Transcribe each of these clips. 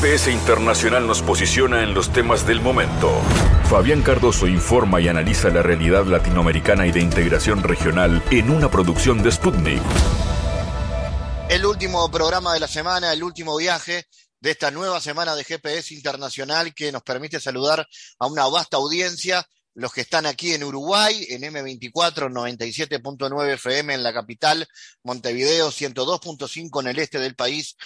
GPS Internacional nos posiciona en los temas del momento. Fabián Cardoso informa y analiza la realidad latinoamericana y de integración regional en una producción de Sputnik. El último programa de la semana, el último viaje de esta nueva semana de GPS Internacional que nos permite saludar a una vasta audiencia los que están aquí en Uruguay, en M24 97.9 FM en la capital, Montevideo 102.5 en el este del país,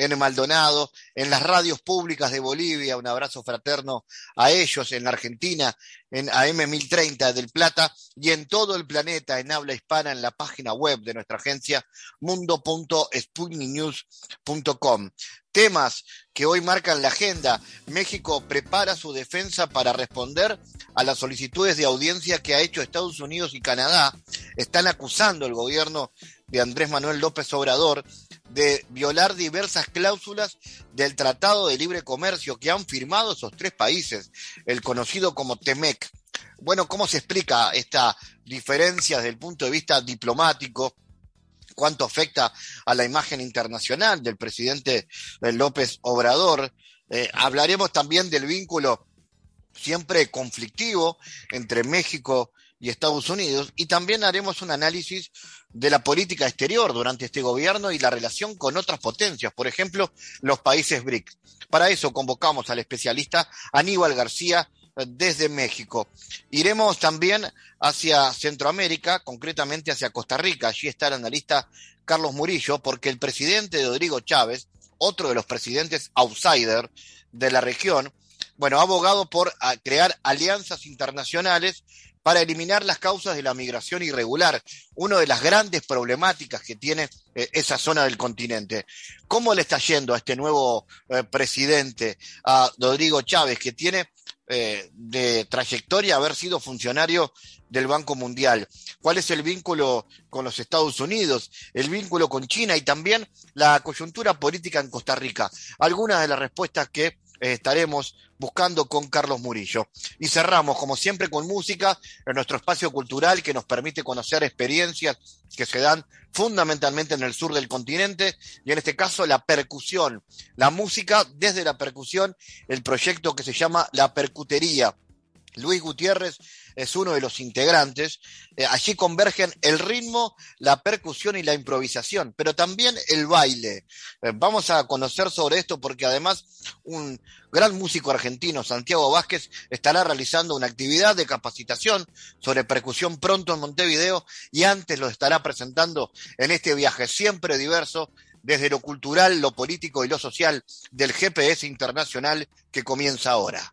en Maldonado, en las radios públicas de Bolivia, un abrazo fraterno a ellos, en la Argentina, en AM1030 del Plata y en todo el planeta en habla hispana en la página web de nuestra agencia mundo.sputniknews.com temas que hoy marcan la agenda. México prepara su defensa para responder a las solicitudes de audiencia que ha hecho Estados Unidos y Canadá. Están acusando al gobierno de Andrés Manuel López Obrador de violar diversas cláusulas del Tratado de Libre Comercio que han firmado esos tres países, el conocido como TEMEC. Bueno, ¿cómo se explica esta diferencia desde el punto de vista diplomático? cuánto afecta a la imagen internacional del presidente eh, López Obrador. Eh, hablaremos también del vínculo siempre conflictivo entre México y Estados Unidos y también haremos un análisis de la política exterior durante este gobierno y la relación con otras potencias, por ejemplo, los países BRICS. Para eso convocamos al especialista Aníbal García, desde México. Iremos también hacia Centroamérica, concretamente hacia Costa Rica. Allí está el analista Carlos Murillo, porque el presidente Rodrigo Chávez, otro de los presidentes outsider de la región, bueno, ha abogado por crear alianzas internacionales para eliminar las causas de la migración irregular, una de las grandes problemáticas que tiene eh, esa zona del continente. ¿Cómo le está yendo a este nuevo eh, presidente, a Rodrigo Chávez, que tiene eh, de trayectoria haber sido funcionario del Banco Mundial? ¿Cuál es el vínculo con los Estados Unidos? ¿El vínculo con China? Y también la coyuntura política en Costa Rica. Algunas de las respuestas que estaremos buscando con Carlos Murillo. Y cerramos, como siempre, con música en nuestro espacio cultural que nos permite conocer experiencias que se dan fundamentalmente en el sur del continente y en este caso la percusión, la música desde la percusión, el proyecto que se llama La Percutería. Luis Gutiérrez es uno de los integrantes. Eh, allí convergen el ritmo, la percusión y la improvisación, pero también el baile. Eh, vamos a conocer sobre esto porque además un gran músico argentino, Santiago Vázquez, estará realizando una actividad de capacitación sobre percusión pronto en Montevideo y antes lo estará presentando en este viaje siempre diverso desde lo cultural, lo político y lo social del GPS internacional que comienza ahora.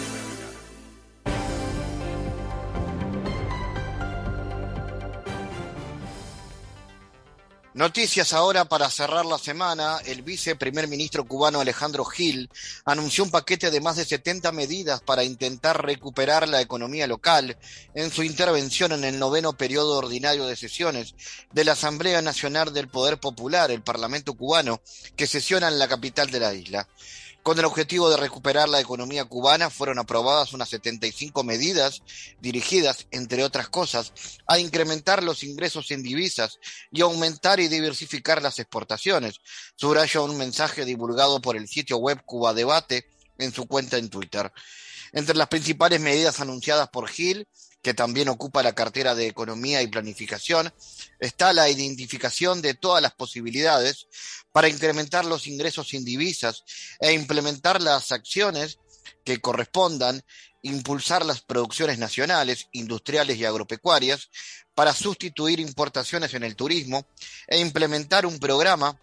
Noticias ahora para cerrar la semana. El viceprimer ministro cubano Alejandro Gil anunció un paquete de más de 70 medidas para intentar recuperar la economía local en su intervención en el noveno periodo ordinario de sesiones de la Asamblea Nacional del Poder Popular, el Parlamento cubano, que sesiona en la capital de la isla. Con el objetivo de recuperar la economía cubana, fueron aprobadas unas 75 medidas dirigidas, entre otras cosas, a incrementar los ingresos en divisas y aumentar y diversificar las exportaciones. Subraya un mensaje divulgado por el sitio web Cuba Debate en su cuenta en Twitter. Entre las principales medidas anunciadas por Gil que también ocupa la cartera de Economía y Planificación, está la identificación de todas las posibilidades para incrementar los ingresos sin divisas e implementar las acciones que correspondan, impulsar las producciones nacionales, industriales y agropecuarias para sustituir importaciones en el turismo e implementar un programa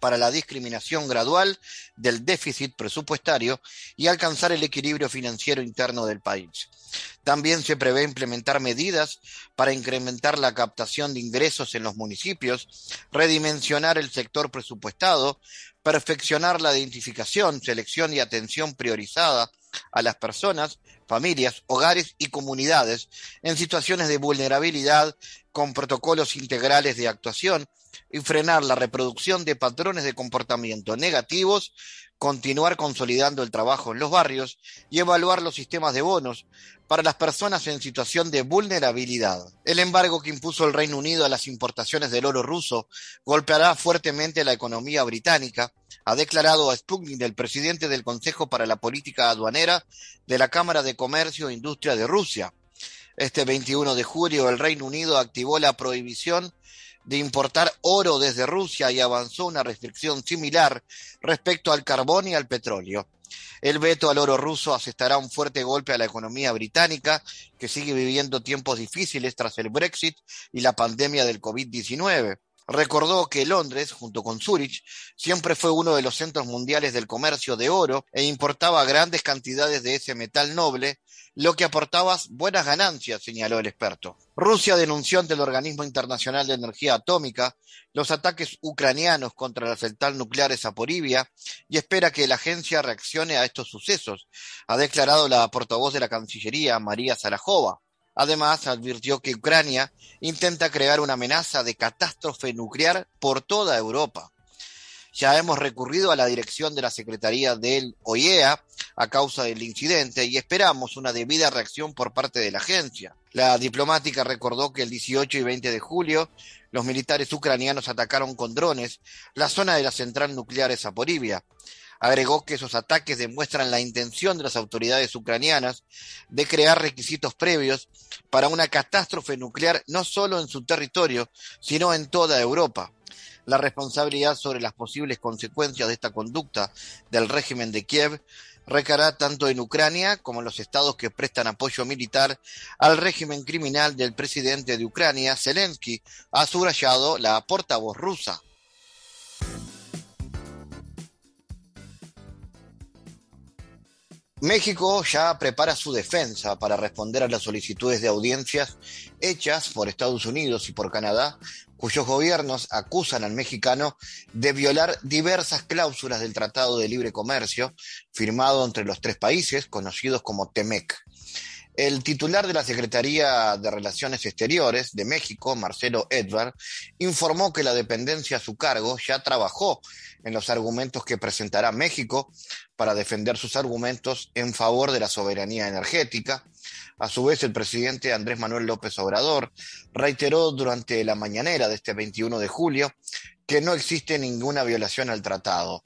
para la discriminación gradual del déficit presupuestario y alcanzar el equilibrio financiero interno del país. También se prevé implementar medidas para incrementar la captación de ingresos en los municipios, redimensionar el sector presupuestado, perfeccionar la identificación, selección y atención priorizada a las personas familias, hogares y comunidades en situaciones de vulnerabilidad con protocolos integrales de actuación y frenar la reproducción de patrones de comportamiento negativos, continuar consolidando el trabajo en los barrios y evaluar los sistemas de bonos para las personas en situación de vulnerabilidad. El embargo que impuso el Reino Unido a las importaciones del oro ruso golpeará fuertemente la economía británica, ha declarado a Sputnik el presidente del Consejo para la Política Aduanera de la Cámara de Comercio e Industria de Rusia. Este 21 de julio el Reino Unido activó la prohibición de importar oro desde Rusia y avanzó una restricción similar respecto al carbón y al petróleo. El veto al oro ruso asestará un fuerte golpe a la economía británica, que sigue viviendo tiempos difíciles tras el Brexit y la pandemia del COVID-19. Recordó que Londres, junto con Zurich, siempre fue uno de los centros mundiales del comercio de oro e importaba grandes cantidades de ese metal noble, lo que aportaba buenas ganancias, señaló el experto. Rusia denunció ante el Organismo Internacional de Energía Atómica los ataques ucranianos contra la central nuclear de Zaporivia y espera que la agencia reaccione a estos sucesos, ha declarado la portavoz de la Cancillería, María Zarajova. Además, advirtió que Ucrania intenta crear una amenaza de catástrofe nuclear por toda Europa. Ya hemos recurrido a la dirección de la Secretaría del OIEA a causa del incidente y esperamos una debida reacción por parte de la agencia. La diplomática recordó que el 18 y 20 de julio los militares ucranianos atacaron con drones la zona de la central nuclear de Zaporivia. Agregó que esos ataques demuestran la intención de las autoridades ucranianas de crear requisitos previos para una catástrofe nuclear no solo en su territorio, sino en toda Europa. La responsabilidad sobre las posibles consecuencias de esta conducta del régimen de Kiev recaerá tanto en Ucrania como en los estados que prestan apoyo militar al régimen criminal del presidente de Ucrania, Zelensky, ha subrayado la portavoz rusa. México ya prepara su defensa para responder a las solicitudes de audiencias hechas por Estados Unidos y por Canadá, cuyos gobiernos acusan al mexicano de violar diversas cláusulas del Tratado de Libre Comercio firmado entre los tres países, conocidos como TEMEC. El titular de la Secretaría de Relaciones Exteriores de México, Marcelo Edward, informó que la dependencia a su cargo ya trabajó en los argumentos que presentará México para defender sus argumentos en favor de la soberanía energética. A su vez, el presidente Andrés Manuel López Obrador reiteró durante la mañanera de este 21 de julio que no existe ninguna violación al tratado.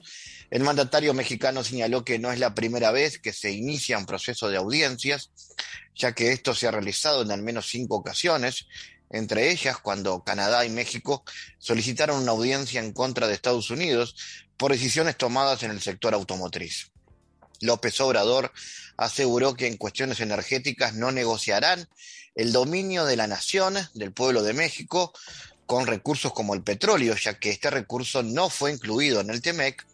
El mandatario mexicano señaló que no es la primera vez que se inicia un proceso de audiencias, ya que esto se ha realizado en al menos cinco ocasiones, entre ellas cuando Canadá y México solicitaron una audiencia en contra de Estados Unidos por decisiones tomadas en el sector automotriz. López Obrador aseguró que en cuestiones energéticas no negociarán el dominio de la nación, del pueblo de México, con recursos como el petróleo, ya que este recurso no fue incluido en el TEMEC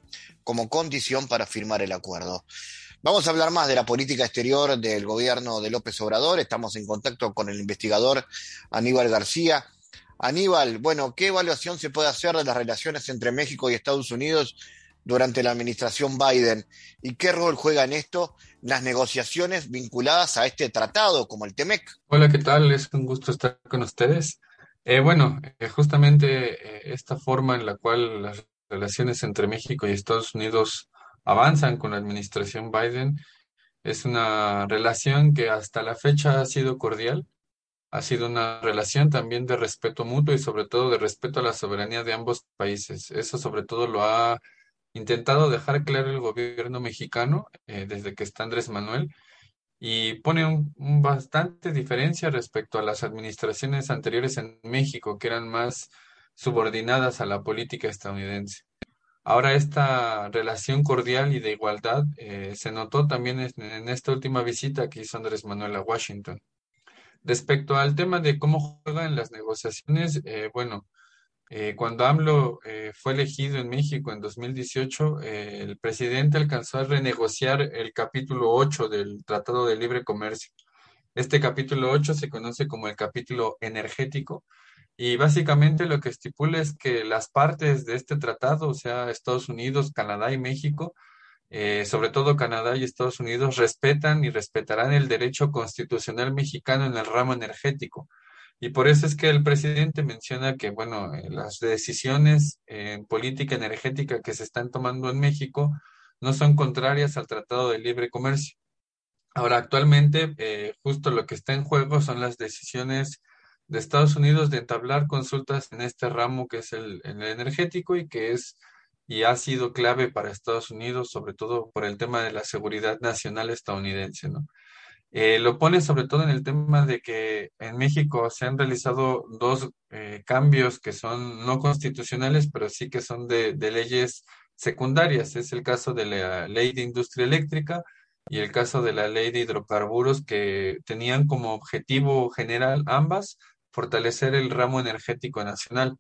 como condición para firmar el acuerdo. Vamos a hablar más de la política exterior del gobierno de López Obrador. Estamos en contacto con el investigador Aníbal García. Aníbal, bueno, ¿qué evaluación se puede hacer de las relaciones entre México y Estados Unidos durante la administración Biden? ¿Y qué rol juegan esto las negociaciones vinculadas a este tratado, como el TEMEC? Hola, ¿qué tal? Es un gusto estar con ustedes. Eh, bueno, eh, justamente eh, esta forma en la cual las relaciones entre México y Estados Unidos avanzan con la administración Biden es una relación que hasta la fecha ha sido cordial, ha sido una relación también de respeto mutuo y sobre todo de respeto a la soberanía de ambos países. Eso sobre todo lo ha intentado dejar claro el gobierno mexicano desde que está Andrés Manuel y pone un, bastante diferencia respecto a las administraciones anteriores en México, que eran más subordinadas a la política estadounidense. Ahora esta relación cordial y de igualdad eh, se notó también en, esta última visita que hizo Andrés Manuel a Washington. Respecto al tema de cómo juegan las negociaciones, eh, bueno, eh, cuando AMLO fue elegido en México en 2018, eh, el presidente alcanzó a renegociar el capítulo 8 del Tratado de Libre Comercio. Este capítulo 8 se conoce como el capítulo energético y básicamente lo que estipula es que las partes de este tratado, o sea, Estados Unidos, Canadá y México, eh, sobre todo Canadá y Estados Unidos, respetan y respetarán el derecho constitucional mexicano en el ramo energético. Y por eso es que el presidente menciona que, bueno, eh, las decisiones en política energética que se están tomando en México no son contrarias al Tratado de Libre Comercio. Ahora, actualmente, eh, justo lo que está en juego son las decisiones de Estados Unidos de entablar consultas en este ramo que es el, energético y que es y ha sido clave para Estados Unidos, sobre todo por el tema de la seguridad nacional estadounidense, ¿no? Eh, lo pone sobre todo en el tema de que en México se han realizado dos eh, cambios que son no constitucionales, pero sí que son de, leyes secundarias. Es el caso de la ley de industria eléctrica y el caso de la ley de hidrocarburos que tenían como objetivo general ambas fortalecer el ramo energético nacional.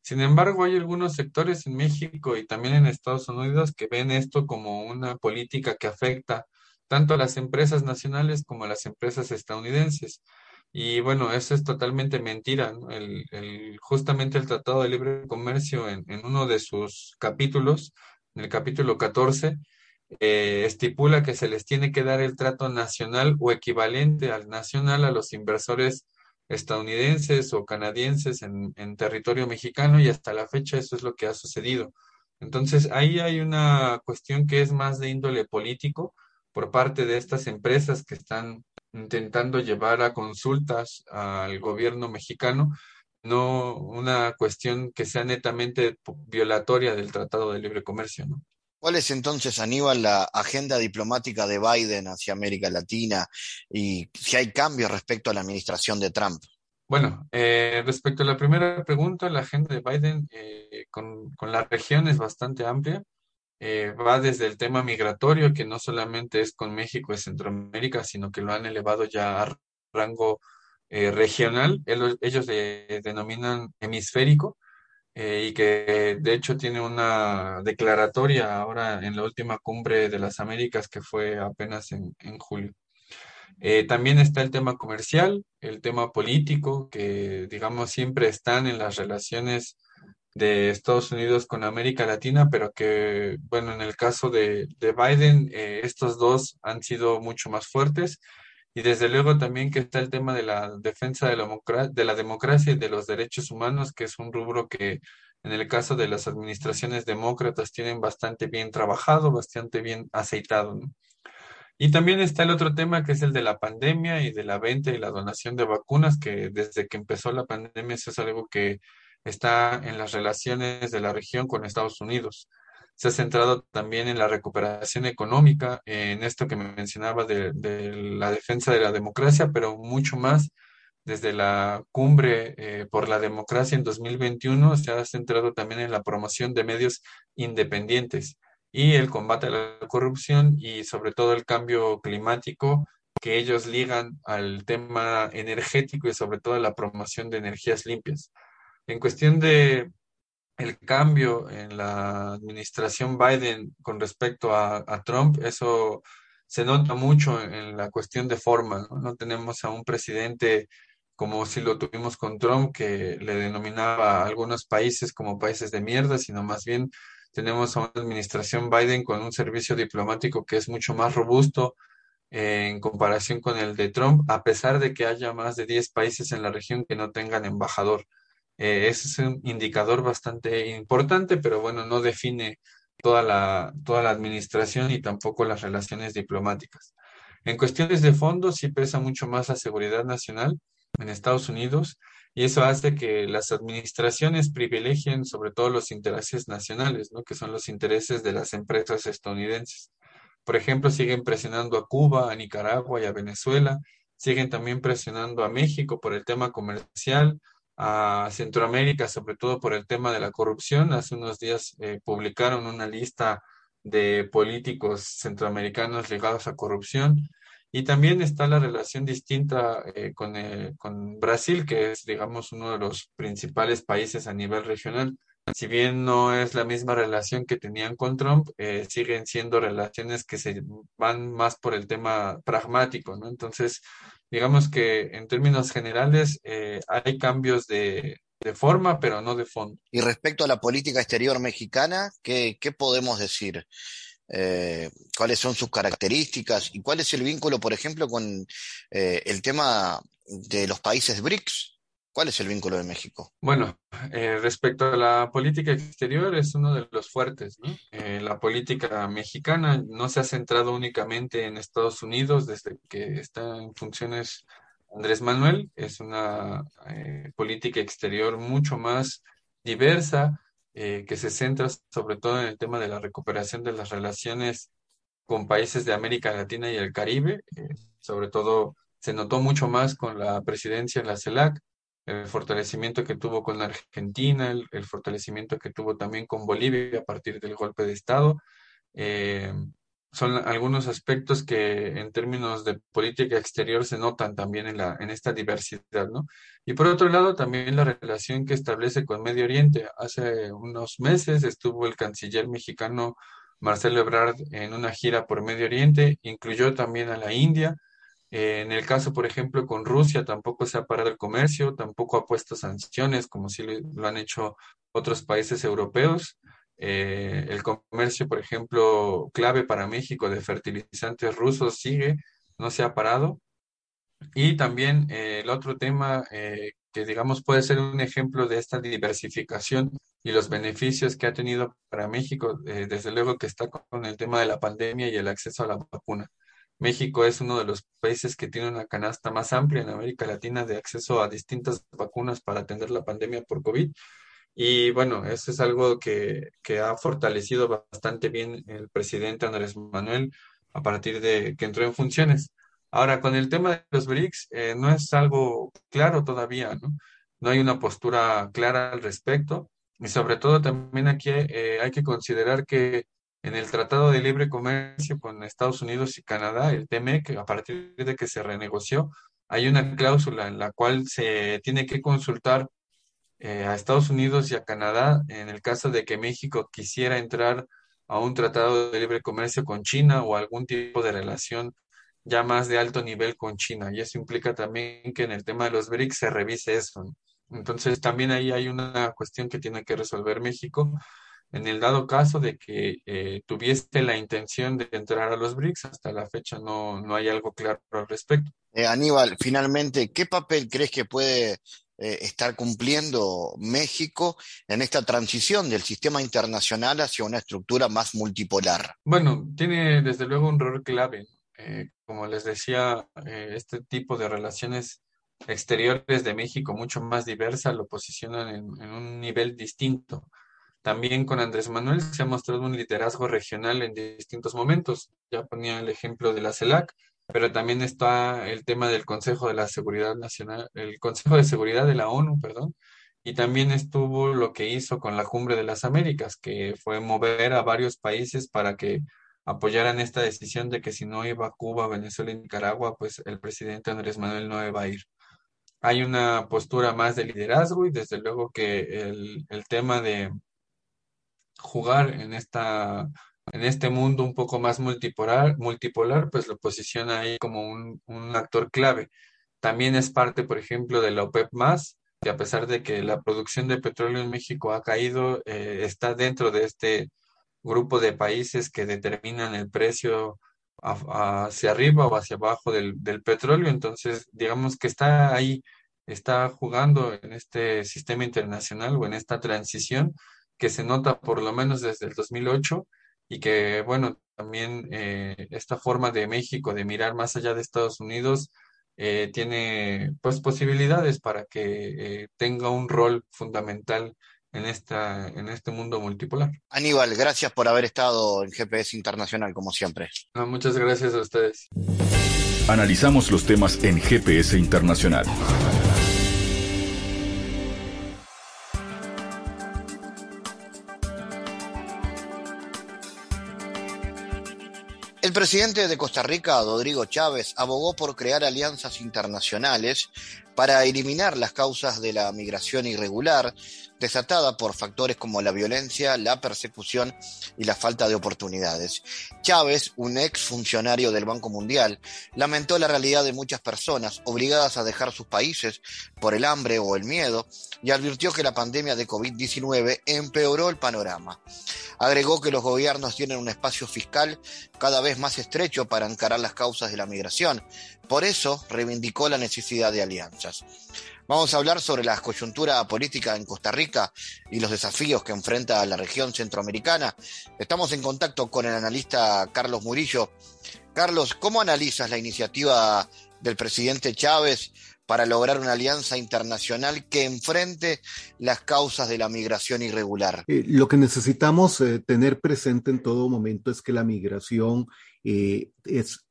Sin embargo, hay algunos sectores en México y también en Estados Unidos que ven esto como una política que afecta tanto a las empresas nacionales como a las empresas estadounidenses. Y bueno, eso es totalmente mentira. Justamente el Tratado de Libre Comercio en, en, uno de sus capítulos, en el capítulo 14, eh, estipula que se les tiene que dar el trato nacional o equivalente al nacional a los inversores estadounidenses o canadienses en, territorio mexicano y hasta la fecha eso es lo que ha sucedido. Entonces ahí hay una cuestión que es más de índole político por parte de estas empresas que están intentando llevar a consultas al gobierno mexicano, no una cuestión que sea netamente violatoria del Tratado de Libre Comercio. ¿no? ¿Cuál es entonces, Aníbal, la agenda diplomática de Biden hacia América Latina y si hay cambios respecto a la administración de Trump? Bueno, eh, respecto a la primera pregunta, la agenda de Biden eh, con, con, la región es bastante amplia. Eh, va desde el tema migratorio, que no solamente es con México y Centroamérica, sino que lo han elevado ya a rango eh, regional. Ellos, le denominan hemisférico eh, y que de hecho tiene una declaratoria ahora en la última cumbre de las Américas que fue apenas en, en julio. Eh, también está el tema comercial, el tema político, que digamos siempre están en las relaciones de Estados Unidos con América Latina, pero que, bueno, en el caso de, de Biden, eh, estos dos han sido mucho más fuertes y desde luego también que está el tema de la defensa de la, de la democracia y de los derechos humanos, que es un rubro que en el caso de las administraciones demócratas tienen bastante bien trabajado, bastante bien aceitado. Y también está el otro tema que es el de la pandemia y de la venta y la donación de vacunas, que desde que empezó la pandemia eso es algo que está en las relaciones de la región con Estados Unidos se ha centrado también en la recuperación económica, en esto que me mencionaba de, de la defensa de la democracia, pero mucho más desde la cumbre eh, por la democracia en 2021 se ha centrado también en la promoción de medios independientes y el combate a la corrupción y sobre todo el cambio climático que ellos ligan al tema energético y sobre todo la promoción de energías limpias. En cuestión de el cambio en la administración Biden con respecto a, Trump, eso se nota mucho en, la cuestión de forma, ¿no? ¿no? tenemos a un presidente como si lo tuvimos con Trump, que le denominaba a algunos países como países de mierda, sino más bien tenemos a una administración Biden con un servicio diplomático que es mucho más robusto en comparación con el de Trump, a pesar de que haya más de 10 países en la región que no tengan embajador. Eh, es un indicador bastante importante, pero bueno, no define toda la, toda la administración y tampoco las relaciones diplomáticas. En cuestiones de fondo, sí pesa mucho más la seguridad nacional en Estados Unidos y eso hace que las administraciones privilegien sobre todo los intereses nacionales, ¿no? que son los intereses de las empresas estadounidenses. Por ejemplo, siguen presionando a Cuba, a Nicaragua y a Venezuela, siguen también presionando a México por el tema comercial, a Centroamérica, sobre todo por el tema de la corrupción. Hace unos días eh, publicaron una lista de políticos centroamericanos ligados a corrupción. Y también está la relación distinta eh, con, eh, con Brasil, que es, digamos, uno de los principales países a nivel regional. Si bien no es la misma relación que tenían con Trump, eh, siguen siendo relaciones que se van más por el tema pragmático, ¿no? Entonces, digamos que en términos generales eh, hay cambios de, de, forma, pero no de fondo. Y respecto a la política exterior mexicana, ¿qué, qué podemos decir? eh, cuáles son sus características y cuál es el vínculo, por ejemplo, con eh, el tema de los países BRICS. ¿Cuál es el vínculo de México? Bueno, eh, respecto a la política exterior, es uno de los fuertes. la política mexicana no se ha centrado únicamente en Estados Unidos desde que está en funciones Andrés Manuel. Es una política exterior mucho más diversa, eh, que se centra sobre todo en el tema de la recuperación de las relaciones con países de América Latina y el Caribe. Eh, sobre todo se notó mucho más con la presidencia en la CELAC, el fortalecimiento que tuvo con Argentina, el, fortalecimiento que tuvo también con Bolivia a partir del golpe de Estado. Eh, son algunos aspectos que en términos de política exterior se notan también en, la, en esta diversidad, ¿no? Y por otro lado, también la relación que establece con Medio Oriente. Hace unos meses estuvo el canciller mexicano Marcelo Ebrard en una gira por Medio Oriente, incluyó también a la India. Eh, en el caso, por ejemplo, con Rusia, tampoco se ha parado el comercio, tampoco ha puesto sanciones, como sí lo han hecho otros países europeos. Eh, el comercio, por ejemplo, clave para México de fertilizantes rusos sigue, no se ha parado. Y también eh, el otro tema que digamos puede ser un ejemplo de esta diversificación y los beneficios que ha tenido para México, desde luego que está con el tema de la pandemia y el acceso a la vacuna. México es uno de los países que tiene una canasta más amplia en América Latina de acceso a distintas vacunas para atender la pandemia por COVID y bueno, eso es algo que, ha fortalecido bastante bien el presidente Andrés Manuel a partir de que entró en funciones. Ahora, con el tema de los BRICS, eh, no es algo claro todavía, ¿no? No hay una postura clara al respecto. Y sobre todo también aquí eh, hay que considerar que en el Tratado de Libre Comercio con Estados Unidos y Canadá, el TMEC, a partir de que se renegoció, hay una cláusula en la cual se tiene que consultar eh, a Estados Unidos y a Canadá en el caso de que México quisiera entrar a un tratado de libre comercio con China o algún tipo de relación ya más de alto nivel con China. Y eso implica también que en el tema de los BRICS se revise eso. Entonces también ahí hay una cuestión que tiene que resolver México. En el dado caso de que eh, tuviese la intención de entrar a los BRICS, hasta la fecha no, no hay algo claro al respecto. Eh, Aníbal, finalmente, ¿qué papel crees que puede eh, estar cumpliendo México en esta transición del sistema internacional hacia una estructura más multipolar? Bueno, tiene desde luego un rol clave. Eh, como les decía, este tipo de relaciones exteriores de México mucho más diversa lo posicionan en, en, un nivel distinto. También con Andrés Manuel se ha mostrado un liderazgo regional en distintos momentos. Ya ponía el ejemplo de la CELAC, pero también está el tema del Consejo de la Seguridad Nacional, el Consejo de Seguridad de la ONU, perdón, y también estuvo lo que hizo con la Cumbre de las Américas, que fue mover a varios países para que apoyaran esta decisión de que si no iba Cuba, Venezuela y Nicaragua, pues el presidente Andrés Manuel no iba a ir. Hay una postura más de liderazgo y desde luego que el, el tema de jugar en esta en este mundo un poco más multipolar, multipolar pues lo posiciona ahí como un, actor clave. También es parte, por ejemplo, de la OPEP más, que a pesar de que la producción de petróleo en México ha caído, eh, está dentro de este grupo de países que determinan el precio hacia arriba o hacia abajo del, del petróleo. Entonces, digamos que está ahí, está jugando en este sistema internacional o en esta transición que se nota por lo menos desde el 2008 y que, bueno, también eh, esta forma de México de mirar más allá de Estados Unidos eh, tiene pues posibilidades para que eh, tenga un rol fundamental en, esta, en este mundo multipolar. Aníbal, gracias por haber estado en GPS Internacional, como siempre. muchas gracias a ustedes. Analizamos los temas en GPS Internacional. El presidente de Costa Rica, Rodrigo Chávez, abogó por crear alianzas internacionales para eliminar las causas de la migración irregular, desatada por factores como la violencia, la persecución y la falta de oportunidades. Chávez, un ex funcionario del Banco Mundial, lamentó la realidad de muchas personas obligadas a dejar sus países por el hambre o el miedo y advirtió que la pandemia de COVID-19 empeoró el panorama. Agregó que los gobiernos tienen un espacio fiscal cada vez más estrecho para encarar las causas de la migración. Por eso reivindicó la necesidad de alianzas. Vamos a hablar sobre la coyuntura política en Costa Rica y los desafíos que enfrenta la región centroamericana. Estamos en contacto con el analista Carlos Murillo. Carlos, ¿cómo analizas la iniciativa del presidente Chávez para lograr una alianza internacional que enfrente las causas de la migración irregular? Eh, lo que necesitamos eh, tener presente en todo momento es que la migración eh, es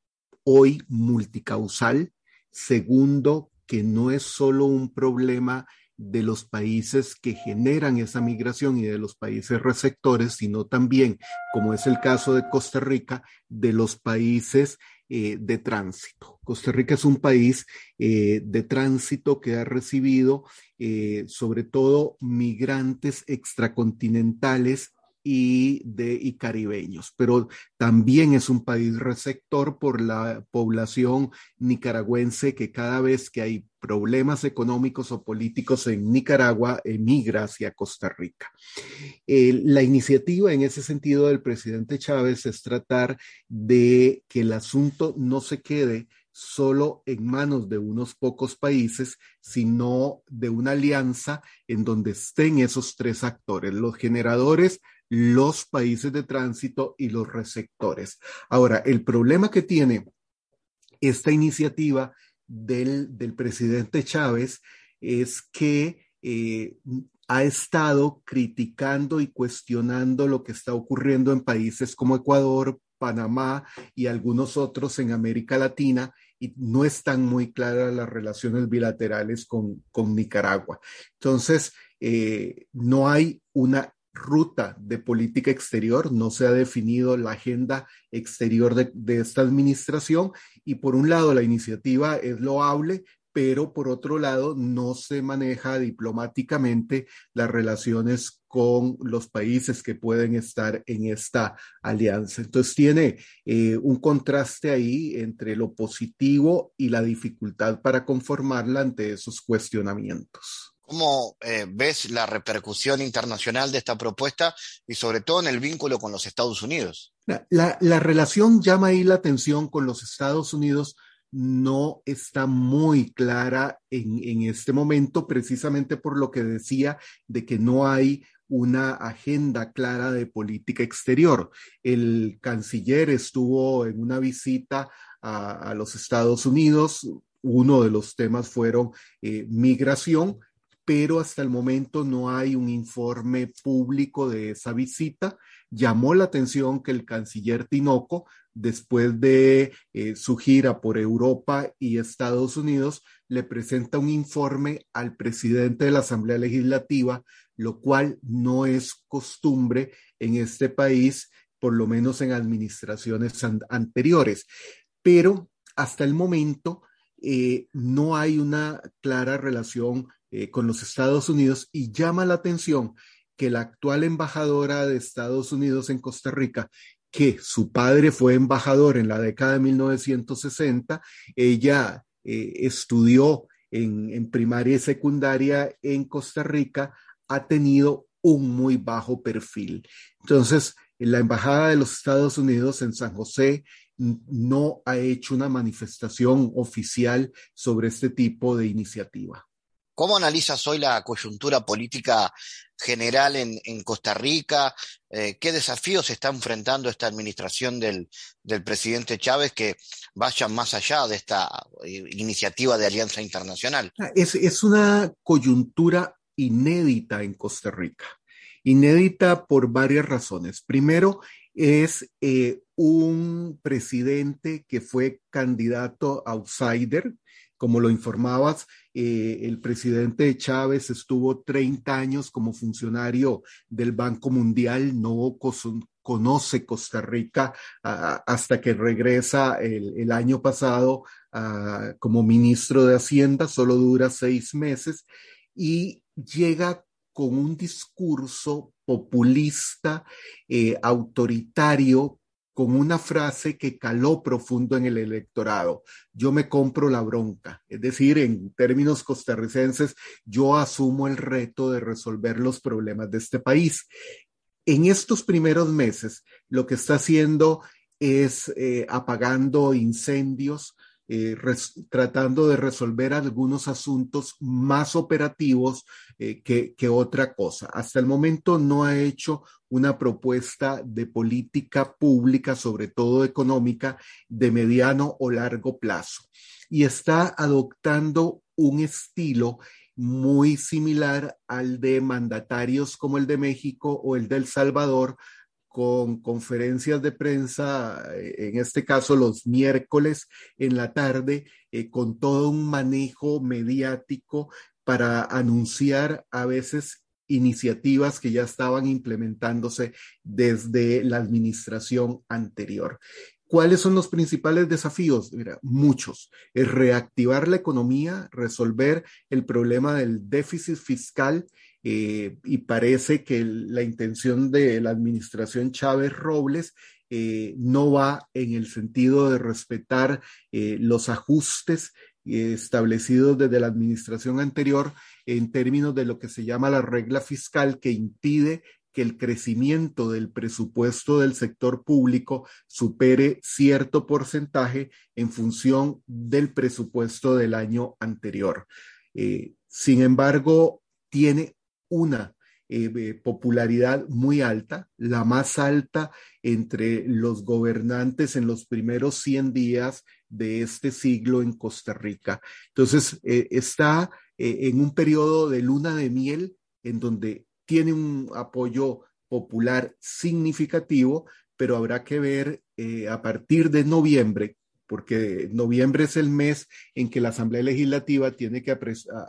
hoy multicausal. Segundo, que no es solo un problema de los países que generan esa migración y de los países receptores, sino también, como es el caso de Costa Rica, de los países eh, de tránsito. Costa Rica es un país eh, de tránsito que ha recibido eh, sobre todo migrantes extracontinentales y, de, y caribeños, pero también es un país receptor por la población nicaragüense que cada vez que hay problemas económicos o políticos en Nicaragua emigra hacia Costa Rica. Eh, la iniciativa en ese sentido del presidente Chávez es tratar de que el asunto no se quede solo en manos de unos pocos países, sino de una alianza en donde estén esos tres actores, los generadores, los países de tránsito y los receptores. Ahora, el problema que tiene esta iniciativa del, presidente Chávez es que eh, ha estado criticando y cuestionando lo que está ocurriendo en países como Ecuador, Panamá y algunos otros en América Latina y no están muy claras las relaciones bilaterales con, Nicaragua. Entonces, eh, no hay una ruta de política exterior, no se ha definido la agenda exterior de, esta administración y por un lado la iniciativa es loable, pero por otro lado no se maneja diplomáticamente las relaciones con los países que pueden estar en esta alianza. Entonces tiene eh, un contraste ahí entre lo positivo y la dificultad para conformarla ante esos cuestionamientos. ¿Cómo eh, ves la repercusión internacional de esta propuesta y sobre todo en el vínculo con los Estados Unidos? La, relación llama ahí la atención con los Estados Unidos no está muy clara en, este momento, precisamente por lo que decía de que no hay una agenda clara de política exterior. El canciller estuvo en una visita a, los Estados Unidos. Uno de los temas fueron eh, migración pero hasta el momento no hay un informe público de esa visita. Llamó la atención que el canciller Tinoco, después de eh, su gira por Europa y Estados Unidos, le presenta un informe al presidente de la Asamblea Legislativa, lo cual no es costumbre en este país, por lo menos en administraciones anteriores. Pero hasta el momento eh, no hay una clara relación eh, con los Estados Unidos y llama la atención que la actual embajadora de Estados Unidos en Costa Rica, que su padre fue embajador en la década de 1960, ella eh, estudió en, en primaria y secundaria en Costa Rica, ha tenido un muy bajo perfil. Entonces, la Embajada de los Estados Unidos en San José no ha hecho una manifestación oficial sobre este tipo de iniciativa. ¿Cómo analizas hoy la coyuntura política general en, Costa Rica? Eh, ¿Qué desafíos está enfrentando esta administración del, presidente Chávez que vayan más allá de esta eh, iniciativa de alianza internacional? Ah, es, una coyuntura inédita en Costa Rica. Inédita por varias razones. Primero, es eh, un presidente que fue candidato outsider, como lo informabas, eh, el presidente Chávez estuvo 30 años como funcionario del Banco Mundial, no conoce Costa Rica hasta que regresa el, año pasado ah, como ministro de Hacienda, solo dura seis meses y llega con un discurso populista, eh, autoritario, con una frase que caló profundo en el electorado. Yo me compro la bronca. Es decir, en términos costarricenses, yo asumo el reto de resolver los problemas de este país. En estos primeros meses, lo que está haciendo es eh, apagando incendios, eh, tratando de resolver algunos asuntos más operativos eh, que, que, otra cosa. Hasta el momento no ha hecho una propuesta de política pública, sobre todo económica, de mediano o largo plazo. Y está adoptando un estilo muy similar al de mandatarios como el de México o el de El Salvador, con conferencias de prensa, eh, en este caso los miércoles en la tarde, eh, con todo un manejo mediático para anunciar a veces iniciativas que ya estaban implementándose desde la administración anterior. ¿Cuáles son los principales desafíos? Mira, muchos. Es reactivar la economía, resolver el problema del déficit fiscal eh, y parece que la intención de la administración Chávez Robles eh, no va en el sentido de respetar eh, los ajustes establecidos desde la administración anterior en términos de lo que se llama la regla fiscal que impide que el crecimiento del presupuesto del sector público supere cierto porcentaje en función del presupuesto del año anterior. sin embargo, tiene una eh, eh, popularidad muy alta, la más alta entre los gobernantes en los primeros 100 días de este siglo en Costa Rica. Entonces, eh, está en un periodo de luna de miel en donde tiene un apoyo popular significativo, pero habrá que ver a partir de noviembre porque noviembre es el mes en que la Asamblea Legislativa tiene que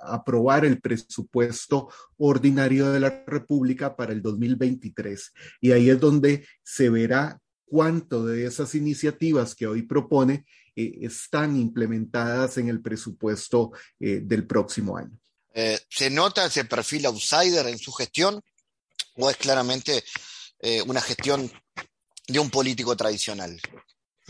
aprobar el presupuesto ordinario de la República para el 2023. Y ahí es donde se verá cuánto de esas iniciativas que hoy propone eh, están implementadas en el presupuesto eh, del próximo año. Eh, ¿Se nota ese perfil outsider en su gestión o es claramente una gestión de un político tradicional?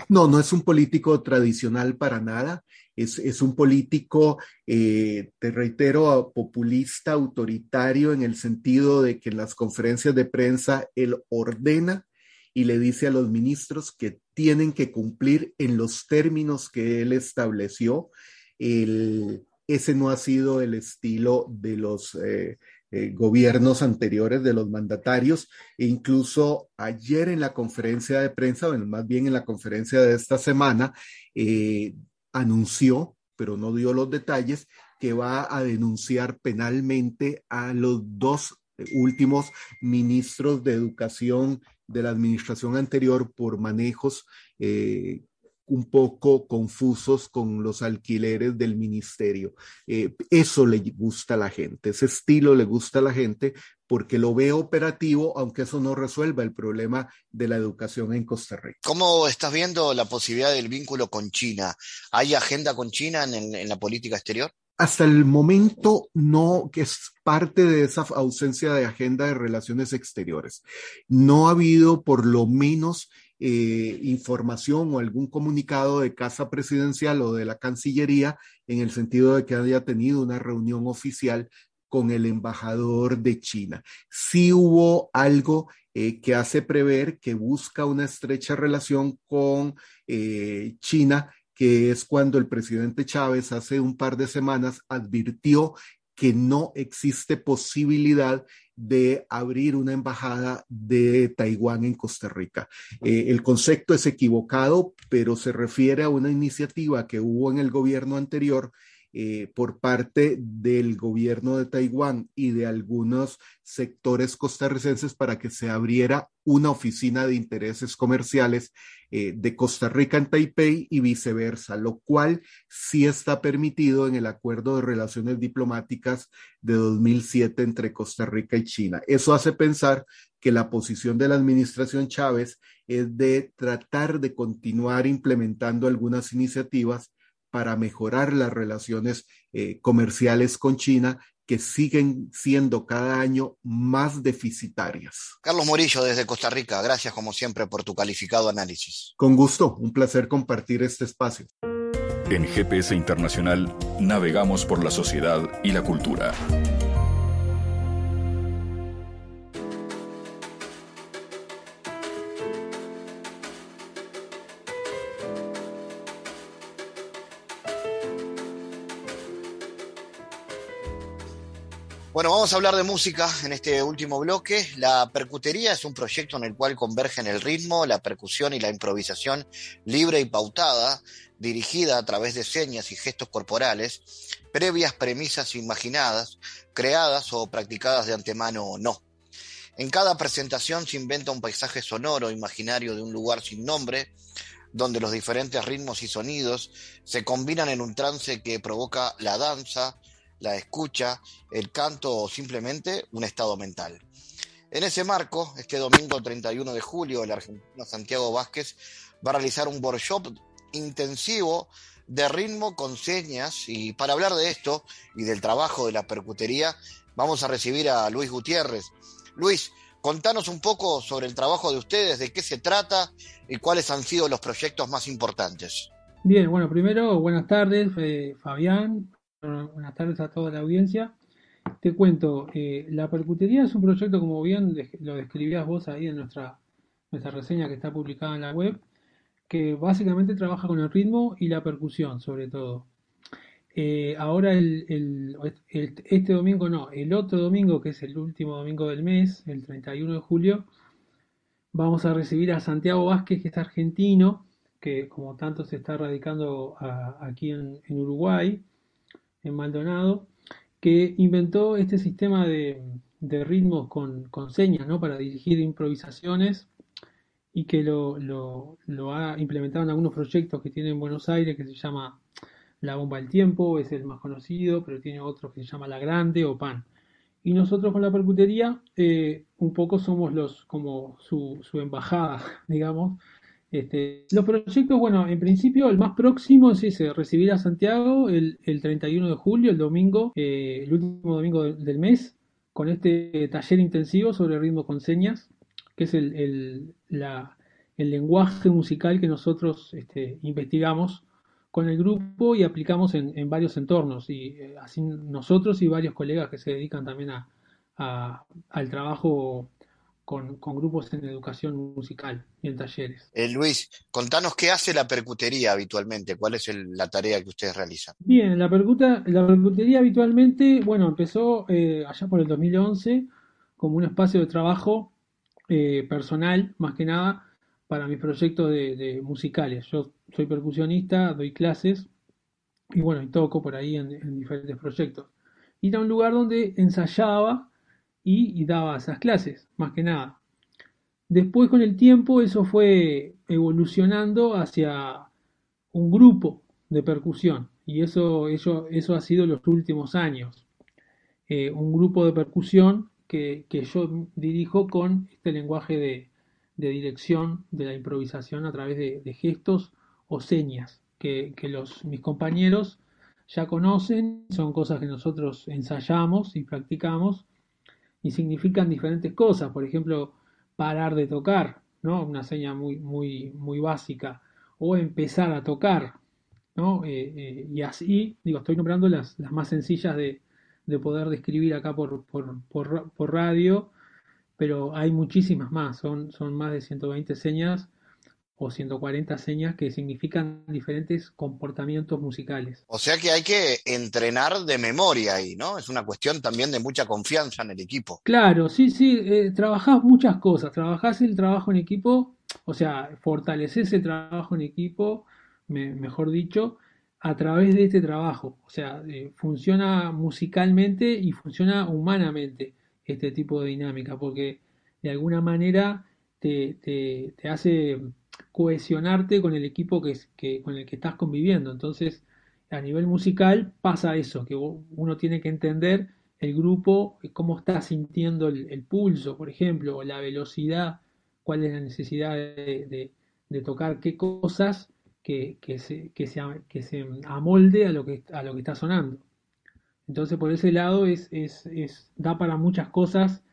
No, no es un político tradicional para nada. Es, un político, eh, te reitero, populista, autoritario, en el sentido de que en las conferencias de prensa él ordena y le dice a los ministros que tienen que cumplir en los términos que él estableció. ese no ha sido el estilo de los eh, eh, gobiernos anteriores de los mandatarios e incluso ayer en la conferencia de prensa, bueno, más bien en la conferencia de esta semana, eh, anunció, pero no dio los detalles, que va a denunciar penalmente a los dos últimos ministros de educación de la administración anterior por manejos eh, un poco confusos con los alquileres del ministerio. Eh, eso le gusta a la gente, ese estilo le gusta a la gente porque lo ve operativo, aunque eso no resuelva el problema de la educación en Costa Rica. ¿Cómo estás viendo la posibilidad del vínculo con China? ¿Hay agenda con China en, en la política exterior? Hasta el momento no, que es parte de esa ausencia de agenda de relaciones exteriores. No ha habido por lo menos eh, información o algún comunicado de Casa Presidencial o de la Cancillería en el sentido de que haya tenido una reunión oficial con el embajador de China. Sí hubo algo eh, que hace prever que busca una estrecha relación con eh, China, que es cuando el presidente Chávez hace un par de semanas advirtió que no existe posibilidad de abrir una embajada de Taiwán en Costa Rica. Eh, el concepto es equivocado, pero se refiere a una iniciativa que hubo en el gobierno anterior eh, por parte del gobierno de Taiwán y de algunos sectores costarricenses para que se abriera una oficina de intereses comerciales eh, de Costa Rica en Taipei y viceversa, lo cual sí está permitido en el acuerdo de relaciones diplomáticas de 2007 entre Costa Rica y China. Eso hace pensar que la posición de la administración Chávez es de tratar de continuar implementando algunas iniciativas para mejorar las relaciones eh, comerciales con China que siguen siendo cada año más deficitarias. Carlos Morillo desde Costa Rica, gracias como siempre por tu calificado análisis. Con gusto, un placer compartir este espacio. En GPS Internacional navegamos por la sociedad y la cultura. Bueno, vamos a hablar de música en este último bloque. La percutería es un proyecto en el cual convergen el ritmo, la percusión y la improvisación libre y pautada, dirigida a través de señas y gestos corporales, previas premisas imaginadas, creadas o practicadas de antemano o no. En cada presentación se inventa un paisaje sonoro imaginario de un lugar sin nombre, donde los diferentes ritmos y sonidos se combinan en un trance que provoca la danza, la escucha, el canto o simplemente un estado mental. En ese marco, este domingo 31 de julio, el argentino Santiago Vázquez va a realizar un workshop intensivo de ritmo con señas y para hablar de esto y del trabajo de la percutería, vamos a recibir a Luis Gutiérrez. Luis, contanos un poco sobre el trabajo de ustedes, de qué se trata y cuáles han sido los proyectos más importantes. Bien, bueno, primero, buenas tardes, eh, Fabián, Buenas tardes a toda la audiencia. Te cuento, eh, la percutería es un proyecto, como bien lo describías vos ahí en nuestra, nuestra reseña que está publicada en la web, que básicamente trabaja con el ritmo y la percusión, sobre todo. Eh, ahora, este domingo no, el otro domingo, que es el último domingo del mes, el 31 de julio, vamos a recibir a Santiago Vázquez, que es argentino, que como tanto se está radicando aquí en Uruguay en Maldonado, que inventó este sistema de, ritmos con, señas ¿no? para dirigir improvisaciones y que lo, ha implementado en algunos proyectos que tiene en Buenos Aires que se llama La Bomba del Tiempo, es el más conocido, pero tiene otro que se llama La Grande o Pan. Y nosotros con la percutería eh, un poco somos los como su, su embajada, digamos, este, los proyectos, bueno, en principio el más próximo es ese, recibir a Santiago el, 31 de julio, el domingo, eh, el último domingo del mes, con este taller intensivo sobre ritmo con señas, que es el, lenguaje musical que nosotros este, investigamos con el grupo y aplicamos en, varios entornos, y eh, así nosotros y varios colegas que se dedican también a, al trabajo con, grupos en educación musical y en talleres. Eh, Luis, contanos qué hace la percutería habitualmente, cuál es la tarea que ustedes realizan. Bien, la, percuta, la percutería habitualmente, bueno, empezó eh, allá por el 2011 como un espacio de trabajo eh, personal, más que nada, para mis proyectos de, musicales. Yo soy percusionista, doy clases y bueno, y toco por ahí en, en diferentes proyectos. Y era un lugar donde ensayaba y, daba esas clases, más que nada. Después con el tiempo eso fue evolucionando hacia un grupo de percusión y eso, eso, eso ha sido los últimos años. Eh, un grupo de percusión que, yo dirijo con este lenguaje de, dirección de la improvisación a través de, gestos o señas que, que, los, mis compañeros ya conocen, son cosas que nosotros ensayamos y practicamos y significan diferentes cosas. Por ejemplo, parar de tocar, ¿no? Una seña muy, muy, muy básica. O empezar a tocar, ¿no? Eh, eh, y así, digo, estoy nombrando las, las más sencillas de, de poder describir acá por, por, por, por, radio, pero hay muchísimas más, son, son más de 120 señas o 140 señas que significan diferentes comportamientos musicales. O sea que hay que entrenar de memoria ahí, ¿no? Es una cuestión también de mucha confianza en el equipo. Claro, sí, sí, eh, trabajás muchas cosas, trabajás el trabajo en equipo, o sea, fortaleces el trabajo en equipo, mejor dicho, a través de este trabajo. O sea, eh, funciona musicalmente y funciona humanamente este tipo de dinámica, porque de alguna manera te, te, hace cohesionarte con el equipo que, que, con el que estás conviviendo. Entonces, a nivel musical pasa eso, que uno tiene que entender el grupo, cómo está sintiendo el, pulso, por ejemplo, o la velocidad, cuál es la necesidad de, tocar qué cosas que, se, que, se, que se amolde a lo que, a lo que está sonando. Entonces, por ese lado, es, es, es, da para muchas cosas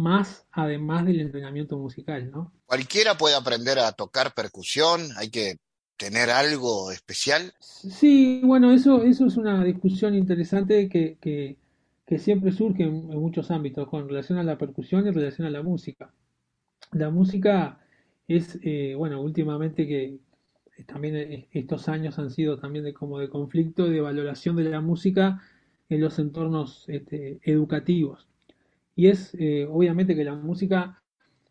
más además del entrenamiento musical, ¿no? Cualquiera puede aprender a tocar percusión, hay que tener algo especial. Sí, bueno, eso, eso es una discusión interesante que, que, que siempre surge en, muchos ámbitos con relación a la percusión y en relación a la música. La música es, eh, bueno, últimamente que también e, estos años han sido también de como de conflicto, de valoración de la música en los entornos este, educativos. Y es eh, obviamente que la música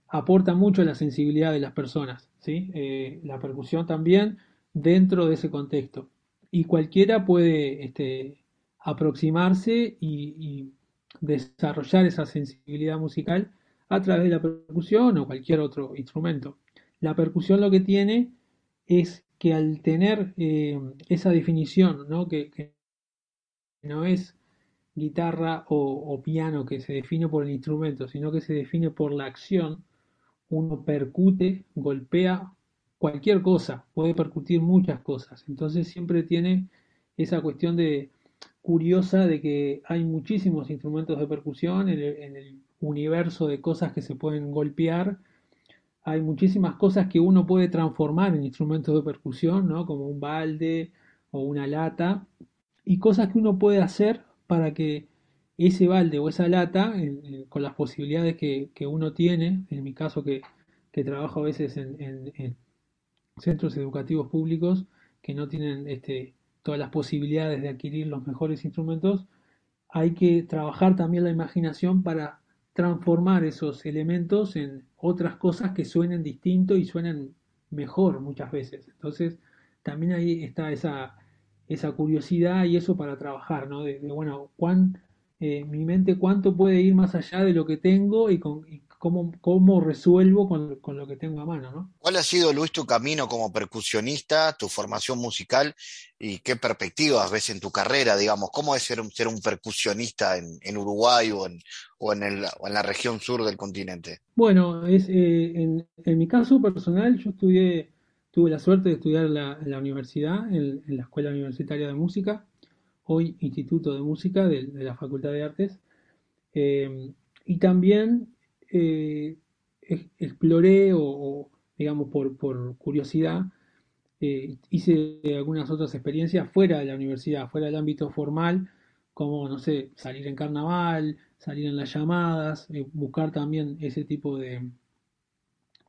aporta mucho a la sensibilidad de las personas, ¿sí? Eh, la percusión también dentro de ese contexto. Y cualquiera puede este, aproximarse y, desarrollar esa sensibilidad musical a través de la percusión o cualquier otro instrumento. La percusión lo que tiene es que al tener eh, esa definición, ¿no? Que, no es guitarra o, piano que se define por el instrumento, sino que se define por la acción, uno percute, golpea cualquier cosa, puede percutir muchas cosas. Entonces siempre tiene esa cuestión de curiosa de que hay muchísimos instrumentos de percusión en el, universo de cosas que se pueden golpear. Hay muchísimas cosas que uno puede transformar en instrumentos de percusión, ¿no? como un balde o una lata, y cosas que uno puede hacer para que ese balde o esa lata, con las posibilidades que, uno tiene, en mi caso que, trabajo a veces en, en centros educativos públicos que no tienen este, todas las posibilidades de adquirir los mejores instrumentos, hay que trabajar también la imaginación para transformar esos elementos en otras cosas que suenen distinto y suenen mejor muchas veces. Entonces, también ahí está esa, esa curiosidad y eso para trabajar, ¿no? De, bueno, cuán, eh, mi mente cuánto puede ir más allá de lo que tengo y, con, cómo, resuelvo con, lo que tengo a mano, ¿no? ¿Cuál ha sido, Luis, tu camino como percusionista, tu formación musical y qué perspectivas ves en tu carrera, digamos? ¿Cómo es ser un, ser un percusionista en, Uruguay o, en, o en, la región sur del continente? Bueno, es, eh, en, mi caso personal, yo estudié, tuve la suerte de estudiar en la, universidad, en, la Escuela Universitaria de Música, hoy Instituto de Música de, la Facultad de Artes. Eh, y también eh, exploré o, digamos, por, por curiosidad, eh, hice algunas otras experiencias fuera de la universidad, fuera del ámbito formal, como, no sé, salir en carnaval, salir en las llamadas, eh, buscar también ese tipo de,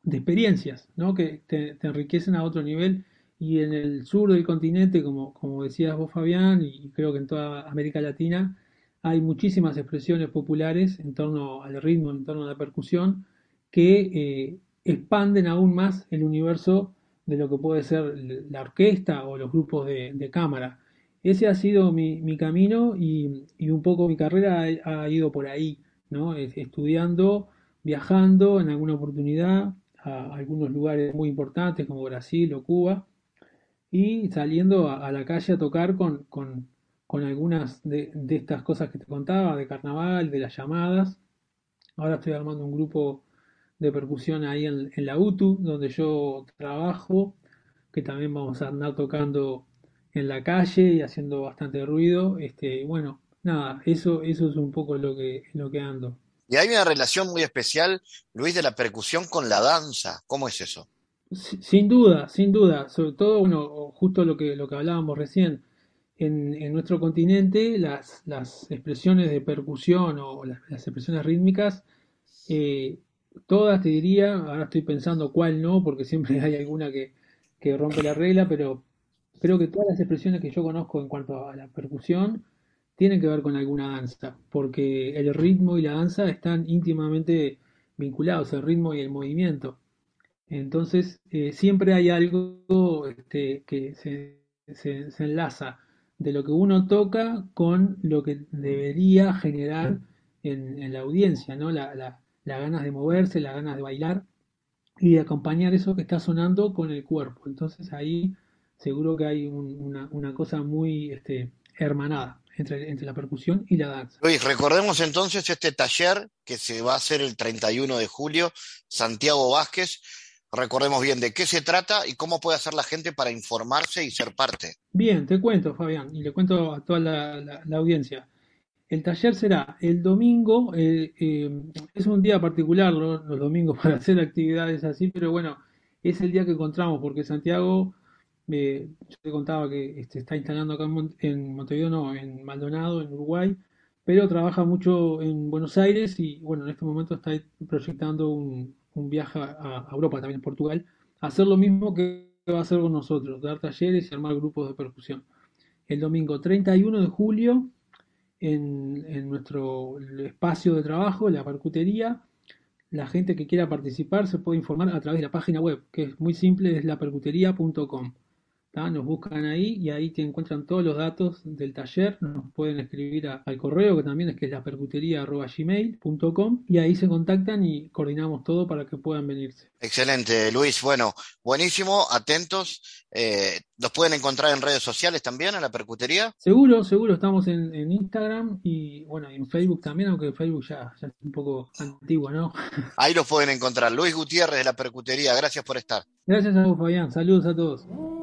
de experiencias, ¿no? Que te, enriquecen a otro nivel. Y en el sur del continente, como, como decías vos, Fabián, y creo que en toda América Latina, hay muchísimas expresiones populares en torno al ritmo, en torno a la percusión, que eh, expanden aún más el universo de lo que puede ser la orquesta o los grupos de, cámara. Ese ha sido mi, camino y, un poco mi carrera ha, ido por ahí, ¿no? estudiando, viajando en alguna oportunidad a algunos lugares muy importantes como Brasil o Cuba y saliendo a, la calle a tocar con, con con algunas de, estas cosas que te contaba, de carnaval, de las llamadas. Ahora estoy armando un grupo de percusión ahí en, la UTU, donde yo trabajo, que también vamos a andar tocando en la calle y haciendo bastante ruido. Este, bueno, nada, eso, eso es un poco lo que, lo que ando. Y hay una relación muy especial, Luis, de la percusión con la danza. ¿Cómo es eso? Sin duda, sin duda. Sobre todo, bueno, justo lo que, lo que hablábamos recién en, nuestro continente las, expresiones de percusión o las, expresiones rítmicas, eh, todas te diría, ahora estoy pensando cuál no, porque siempre hay alguna que, rompe la regla, pero creo que todas las expresiones que yo conozco en cuanto a la percusión tienen que ver con alguna danza, porque el ritmo y la danza están íntimamente vinculados, el ritmo y el movimiento. Entonces, eh, siempre hay algo este, que se enlaza de lo que uno toca con lo que debería generar en, la audiencia, ¿no? La, la, las ganas de moverse, las ganas de bailar y de acompañar eso que está sonando con el cuerpo. Entonces ahí seguro que hay una, una, cosa muy este, hermanada entre, entre, la percusión y la danza. Luis, recordemos entonces este taller que se va a hacer el 31 de julio, Santiago Vázquez. Recordemos bien de qué se trata y cómo puede hacer la gente para informarse y ser parte. Bien, te cuento, Fabián, y le cuento a toda la, audiencia. El taller será el domingo, eh, eh, es un día particular los, domingos para hacer actividades así, pero bueno, es el día que encontramos porque Santiago yo te contaba que este, está instalando acá en, Montevideo, no, en Maldonado, en Uruguay, pero trabaja mucho en Buenos Aires y bueno, en este momento está proyectando un, viaje a, Europa, también en Portugal, hacer lo mismo que va a hacer con nosotros, dar talleres y armar grupos de percusión. El domingo 31 de julio, en, en nuestro espacio de trabajo, la percutería, la gente que quiera participar se puede informar a través de la página web, que es muy simple, es lapercutería.com. Nos buscan ahí y ahí te encuentran todos los datos del taller. Nos pueden escribir al correo que también es que es la percutería.gmail.com y ahí se contactan y coordinamos todo para que puedan venirse. Excelente, Luis. Bueno, buenísimo, atentos. Eh, ¿Los pueden encontrar en redes sociales también, en la percutería? Seguro, seguro. Estamos en, Instagram y bueno, en Facebook también, aunque Facebook ya, ya es un poco antiguo, ¿no? Ahí los pueden encontrar. Luis Gutiérrez de la percutería, gracias por estar. Gracias a vos, Fabián. Saludos a todos.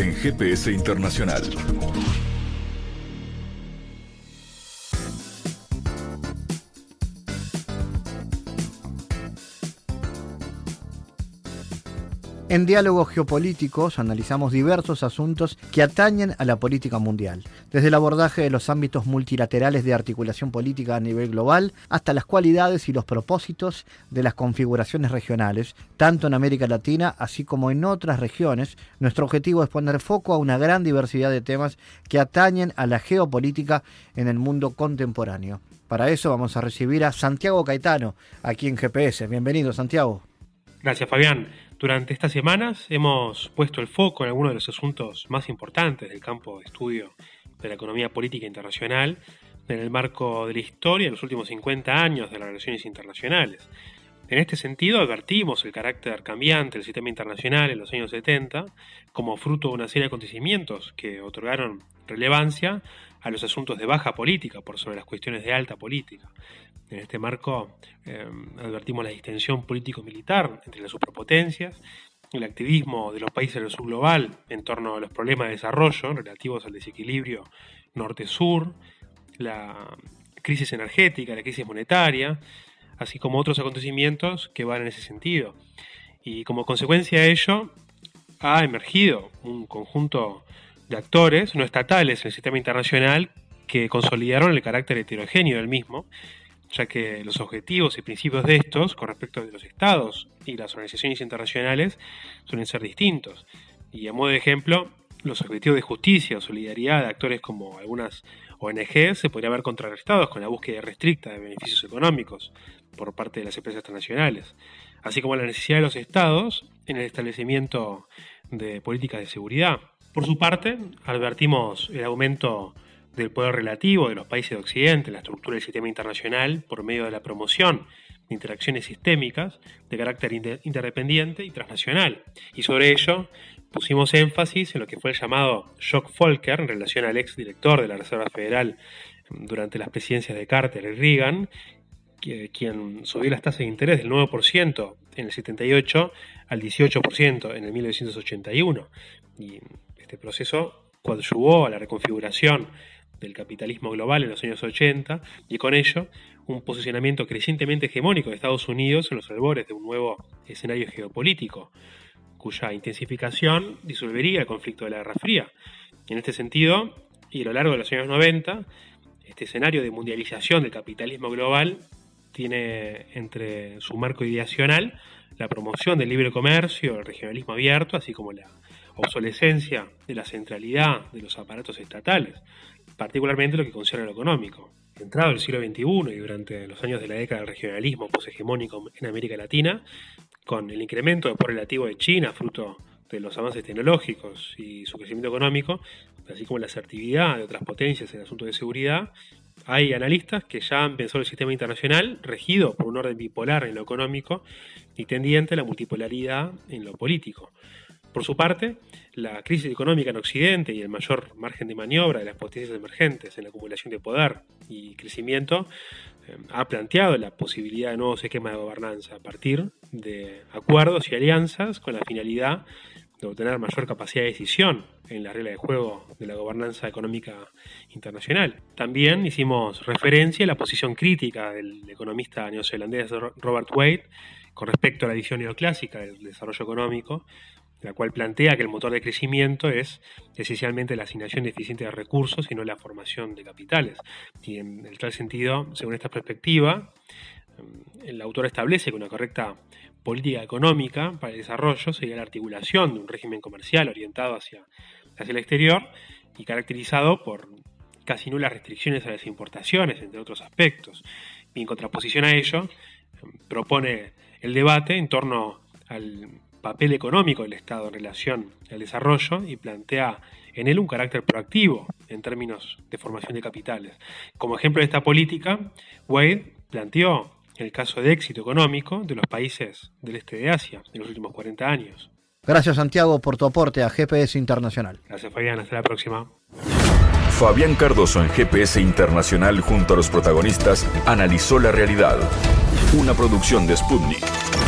En GPS internacional. En diálogos geopolíticos analizamos diversos asuntos que atañen a la política mundial, desde el abordaje de los ámbitos multilaterales de articulación política a nivel global hasta las cualidades y los propósitos de las configuraciones regionales, tanto en América Latina así como en otras regiones. Nuestro objetivo es poner foco a una gran diversidad de temas que atañen a la geopolítica en el mundo contemporáneo. Para eso vamos a recibir a Santiago Caetano aquí en GPS. Bienvenido, Santiago. Gracias, Fabián. Durante estas semanas hemos puesto el foco en algunos de los asuntos más importantes del campo de estudio de la economía política internacional en el marco de la historia de los últimos 50 años de las relaciones internacionales. En este sentido, advertimos el carácter cambiante del sistema internacional en los años 70 como fruto de una serie de acontecimientos que otorgaron relevancia a los asuntos de baja política por sobre las cuestiones de alta política. En este marco eh, advertimos la distensión político-militar entre las superpotencias, el activismo de los países del sur global en torno a los problemas de desarrollo relativos al desequilibrio norte-sur, la crisis energética, la crisis monetaria, así como otros acontecimientos que van en ese sentido. Y como consecuencia de ello, ha emergido un conjunto de actores no estatales en el sistema internacional que consolidaron el carácter heterogéneo del mismo, ya que los objetivos y principios de estos, con respecto de los estados y las organizaciones internacionales, suelen ser distintos. Y a modo de ejemplo, los objetivos de justicia o solidaridad de actores como algunas ONG se podría ver contrarrestados con la búsqueda restricta de beneficios económicos por parte de las empresas transnacionales, así como la necesidad de los estados en el establecimiento de políticas de seguridad. Por su parte, advertimos el aumento del poder relativo de los países de Occidente en la estructura del sistema internacional por medio de la promoción de interacciones sistémicas de carácter interdependiente y transnacional. Y sobre ello pusimos énfasis en lo que fue el llamado shock Volcker en relación al ex director de la Reserva Federal durante las presidencias de Carter y Reagan, quien subió las tasas de interés del 9% en el 78 al 18% en el 1981. Y este proceso coadyuvó a la reconfiguración del capitalismo global en los años 80 y con ello un posicionamiento crecientemente hegemónico de Estados Unidos en los albores de un nuevo escenario geopolítico, cuya intensificación disolvería el conflicto de la Guerra Fría. En este sentido, y a lo largo de los años 90, este escenario de mundialización del capitalismo global tiene entre su marco ideacional la promoción del libre comercio, el regionalismo abierto, así como la obsolescencia de la centralidad de los aparatos estatales, particularmente lo que concierne a lo económico. Entrado el siglo XXI y durante los años de la década del regionalismo poshegemónico en América Latina, con el incremento de poder relativo de China, fruto de los avances tecnológicos y su crecimiento económico, así como la asertividad de otras potencias en asuntos de seguridad, hay analistas que ya han pensado el sistema internacional regido por un orden bipolar en lo económico y tendiente a la multipolaridad en lo político. Por su parte, la crisis económica en Occidente y el mayor margen de maniobra de las potencias emergentes en la acumulación de poder y crecimiento eh, ha planteado la posibilidad de nuevos esquemas de gobernanza a partir de acuerdos y alianzas con la finalidad de obtener mayor capacidad de decisión en la regla de juego de la gobernanza económica internacional. También hicimos referencia a la posición crítica del economista neozelandés Robert Wade con respecto a la visión neoclásica del desarrollo económico, la cual plantea que el motor de crecimiento es esencialmente la asignación eficiente de recursos y no la formación de capitales. Y en el tal sentido, según esta perspectiva, el autor establece que una correcta política económica para el desarrollo sería la articulación de un régimen comercial orientado hacia, hacia el exterior y caracterizado por casi nulas restricciones a las importaciones, entre otros aspectos. Y en contraposición a ello, propone el debate en torno al papel económico del Estado en relación al desarrollo y plantea en él un carácter proactivo en términos de formación de capitales. Como ejemplo de esta política, Wade planteó el caso de éxito económico de los países del este de Asia en los últimos 40 años. Gracias Santiago por tu aporte a GPS Internacional. Gracias Fabián, hasta la próxima. Fabián Cardoso en GPS Internacional junto a los protagonistas analizó la realidad. Una producción de Sputnik.